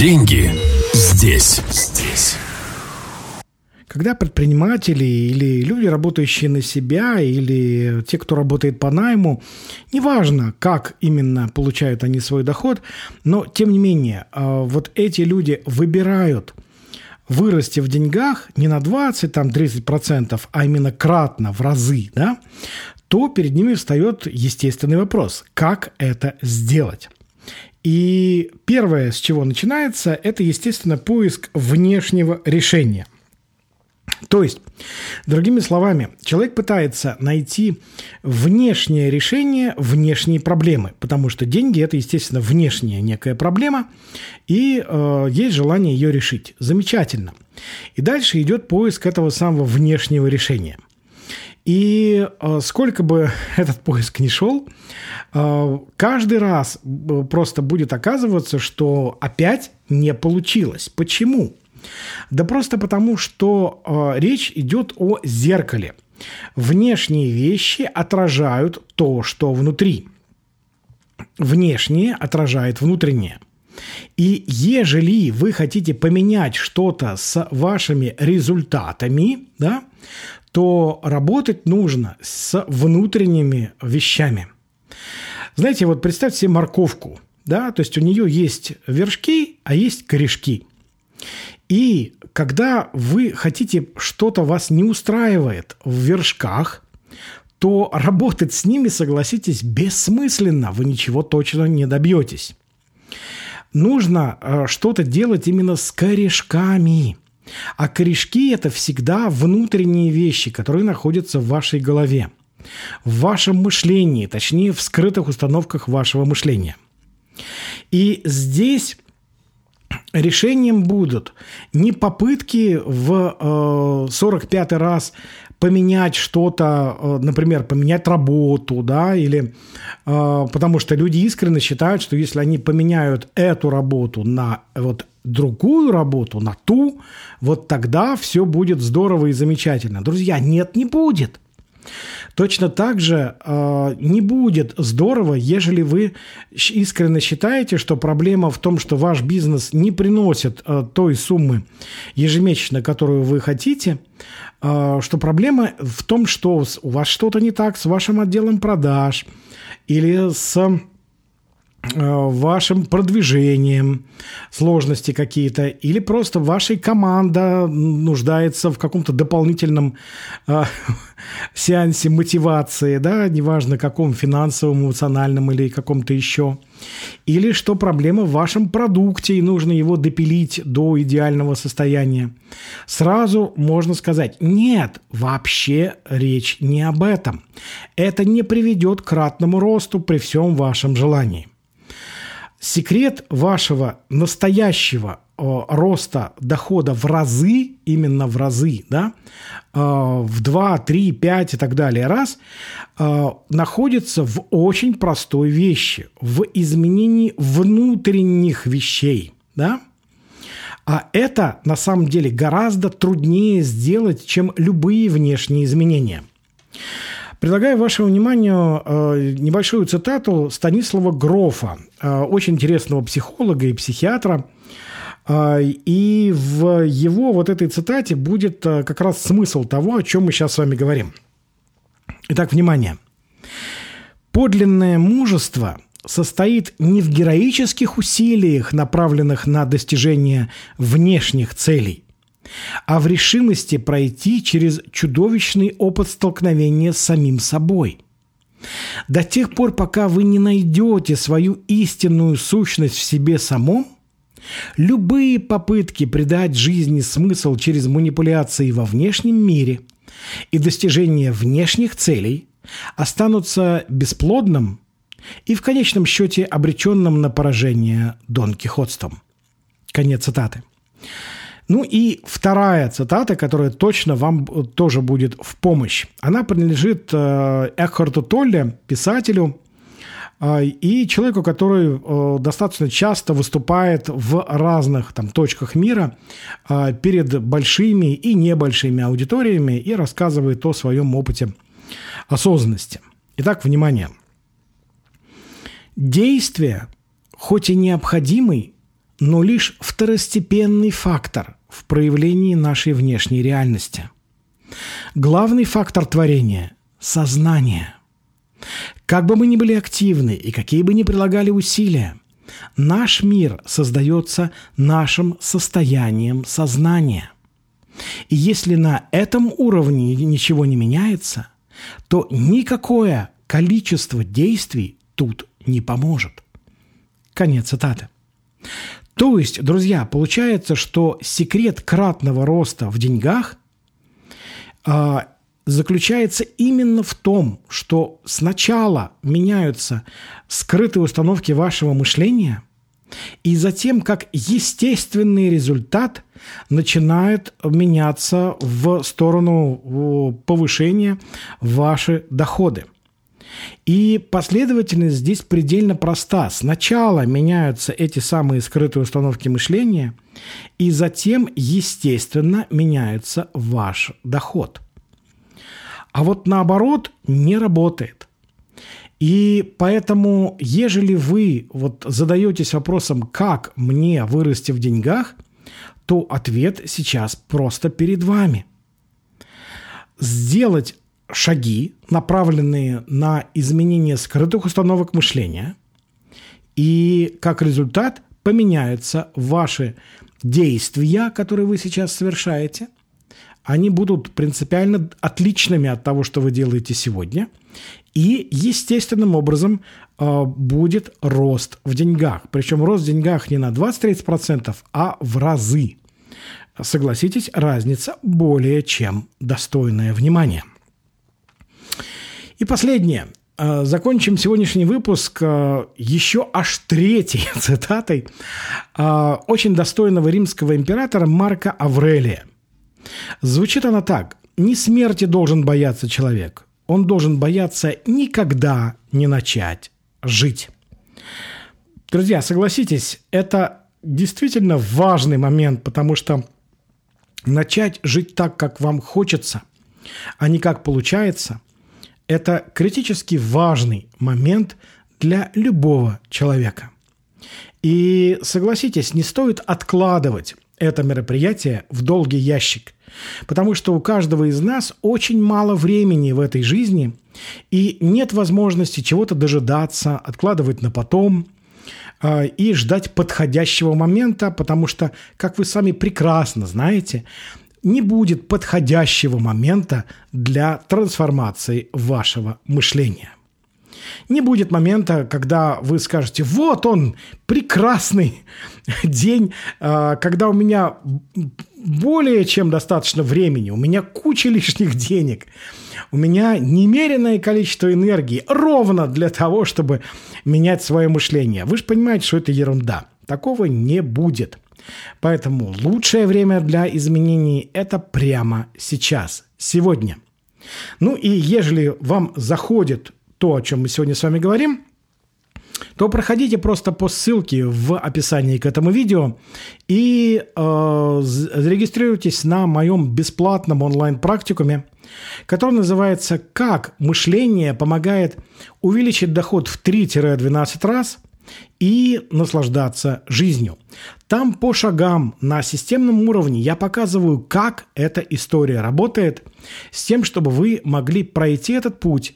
Деньги здесь. Здесь. Когда предприниматели или люди, работающие на себя, или те, кто работает по найму, неважно, как именно получают они свой доход, но тем не менее, а, вот эти люди выбирают вырасти в деньгах не на 20, там 30%, а именно кратно, в разы, да, то перед ними встает естественный вопрос, как это сделать. И первое, с чего начинается, это, естественно, поиск внешнего решения. То есть, другими словами, человек пытается найти внешнее решение внешней проблемы, потому что деньги – это, естественно, внешняя некая проблема, и э, есть желание ее решить. Замечательно. И дальше идет поиск этого самого внешнего решения – и э, сколько бы этот поиск ни шел, э, каждый раз э, просто будет оказываться, что опять не получилось. Почему? Да просто потому, что речь идет о зеркале. Внешние вещи отражают то, что внутри. Внешнее отражает внутреннее. И ежели вы хотите поменять что-то с вашими результатами, да, то работать нужно с внутренними вещами. Знаете, вот представьте себе морковку, да, то есть у нее есть вершки, а есть корешки. И когда вы хотите, что-то вас не устраивает в вершках, то работать с ними, согласитесь, бессмысленно, вы ничего точно не добьетесь. Нужно э, что-то делать именно с корешками – а корешки – это всегда внутренние вещи, которые находятся в вашей голове, в вашем мышлении, точнее, в скрытых установках вашего мышления. И здесь решением будут не попытки в э, 45-й раз поменять что-то, э, например, поменять работу, да, или э, потому что люди искренне считают, что если они поменяют эту работу на вот другую работу, на ту, вот тогда все будет здорово и замечательно. Друзья, нет, не будет. Точно так же э, не будет здорово, ежели вы искренне считаете, что проблема в том, что ваш бизнес не приносит э, той суммы ежемесячно, которую вы хотите, э, что проблема в том, что у вас что-то не так с вашим отделом продаж или с вашим продвижением сложности какие-то, или просто ваша команда нуждается в каком-то дополнительном э, сеансе мотивации, да, неважно каком, финансовом, эмоциональном или каком-то еще. Или что проблема в вашем продукте, и нужно его допилить до идеального состояния. Сразу можно сказать, нет, вообще речь не об этом. Это не приведет к кратному росту при всем вашем желании. Секрет вашего настоящего э, роста дохода в разы, именно в разы, да, э, в 2, 3, 5 и так далее раз, э, находится в очень простой вещи, в изменении внутренних вещей, да, а это на самом деле гораздо труднее сделать, чем любые внешние изменения. Предлагаю вашему вниманию э, небольшую цитату Станислава Грофа, э, очень интересного психолога и психиатра. Э, и в его вот этой цитате будет как раз смысл того, о чем мы сейчас с вами говорим. Итак, внимание. Подлинное мужество состоит не в героических усилиях, направленных на достижение внешних целей – а в решимости пройти через чудовищный опыт столкновения с самим собой. До тех пор, пока вы не найдете свою истинную сущность в себе самом, любые попытки придать жизни смысл через манипуляции во внешнем мире и достижение внешних целей останутся бесплодным и в конечном счете обреченным на поражение Дон Кихотством. Конец цитаты. Ну и вторая цитата, которая точно вам э, тоже будет в помощь. Она принадлежит э, Экхарту Толле, писателю, э, и человеку, который достаточно часто выступает в разных там, точках мира перед большими и небольшими аудиториями и рассказывает о своем опыте осознанности. Итак, внимание. Действие, хоть и необходимый, но лишь второстепенный фактор в проявлении нашей внешней реальности. Главный фактор творения – сознание. Как бы мы ни были активны и какие бы ни прилагали усилия, наш мир создается нашим состоянием сознания. И если на этом уровне ничего не меняется, то никакое количество действий тут не поможет. Конец цитаты. То есть, друзья, получается, что секрет кратного роста в деньгах э, заключается именно в том, что сначала меняются скрытые установки вашего мышления, и затем, как естественный результат, начинает меняться в сторону повышения ваши доходы – и последовательность здесь предельно проста. Сначала меняются эти самые скрытые установки мышления, и затем, естественно, меняется ваш доход. А вот наоборот не работает. И поэтому, ежели вы вот задаетесь вопросом, как мне вырасти в деньгах, то ответ сейчас просто перед вами. Сделать шаги, направленные на изменение скрытых установок мышления, и как результат поменяются ваши действия, которые вы сейчас совершаете. Они будут принципиально отличными от того, что вы делаете сегодня. И естественным образом э, будет рост в деньгах. Причем рост в деньгах не на 20-30%, а в разы. Согласитесь, разница более чем достойная внимания. И последнее. Э, закончим сегодняшний выпуск э, еще аж третьей цитатой э, очень достойного римского императора Марка Аврелия. Звучит она так. «Не смерти должен бояться человек. Он должен бояться никогда не начать жить». Друзья, согласитесь, это действительно важный момент, потому что начать жить так, как вам хочется, а не как получается – это критически важный момент для любого человека. И согласитесь, не стоит откладывать это мероприятие в долгий ящик, потому что у каждого из нас очень мало времени в этой жизни, и нет возможности чего-то дожидаться, откладывать на потом э, и ждать подходящего момента, потому что, как вы сами прекрасно знаете, не будет подходящего момента для трансформации вашего мышления. Не будет момента, когда вы скажете, вот он, прекрасный день, а, когда у меня более чем достаточно времени, у меня куча лишних денег, у меня немеренное количество энергии ровно для того, чтобы менять свое мышление. Вы же понимаете, что это ерунда. Такого не будет – Поэтому лучшее время для изменений – это прямо сейчас, сегодня. Ну и ежели вам заходит то, о чем мы сегодня с вами говорим, то проходите просто по ссылке в описании к этому видео и э, зарегистрируйтесь на моем бесплатном онлайн-практикуме, который называется «Как мышление помогает увеличить доход в 3-12 раз – и наслаждаться жизнью. Там по шагам на системном уровне я показываю, как эта история работает, с тем, чтобы вы могли пройти этот путь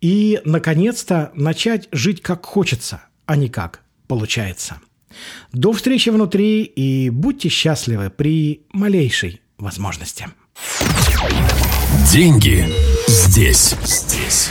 и, наконец-то, начать жить как хочется, а не как получается. До встречи внутри и будьте счастливы при малейшей возможности. Деньги здесь. Здесь.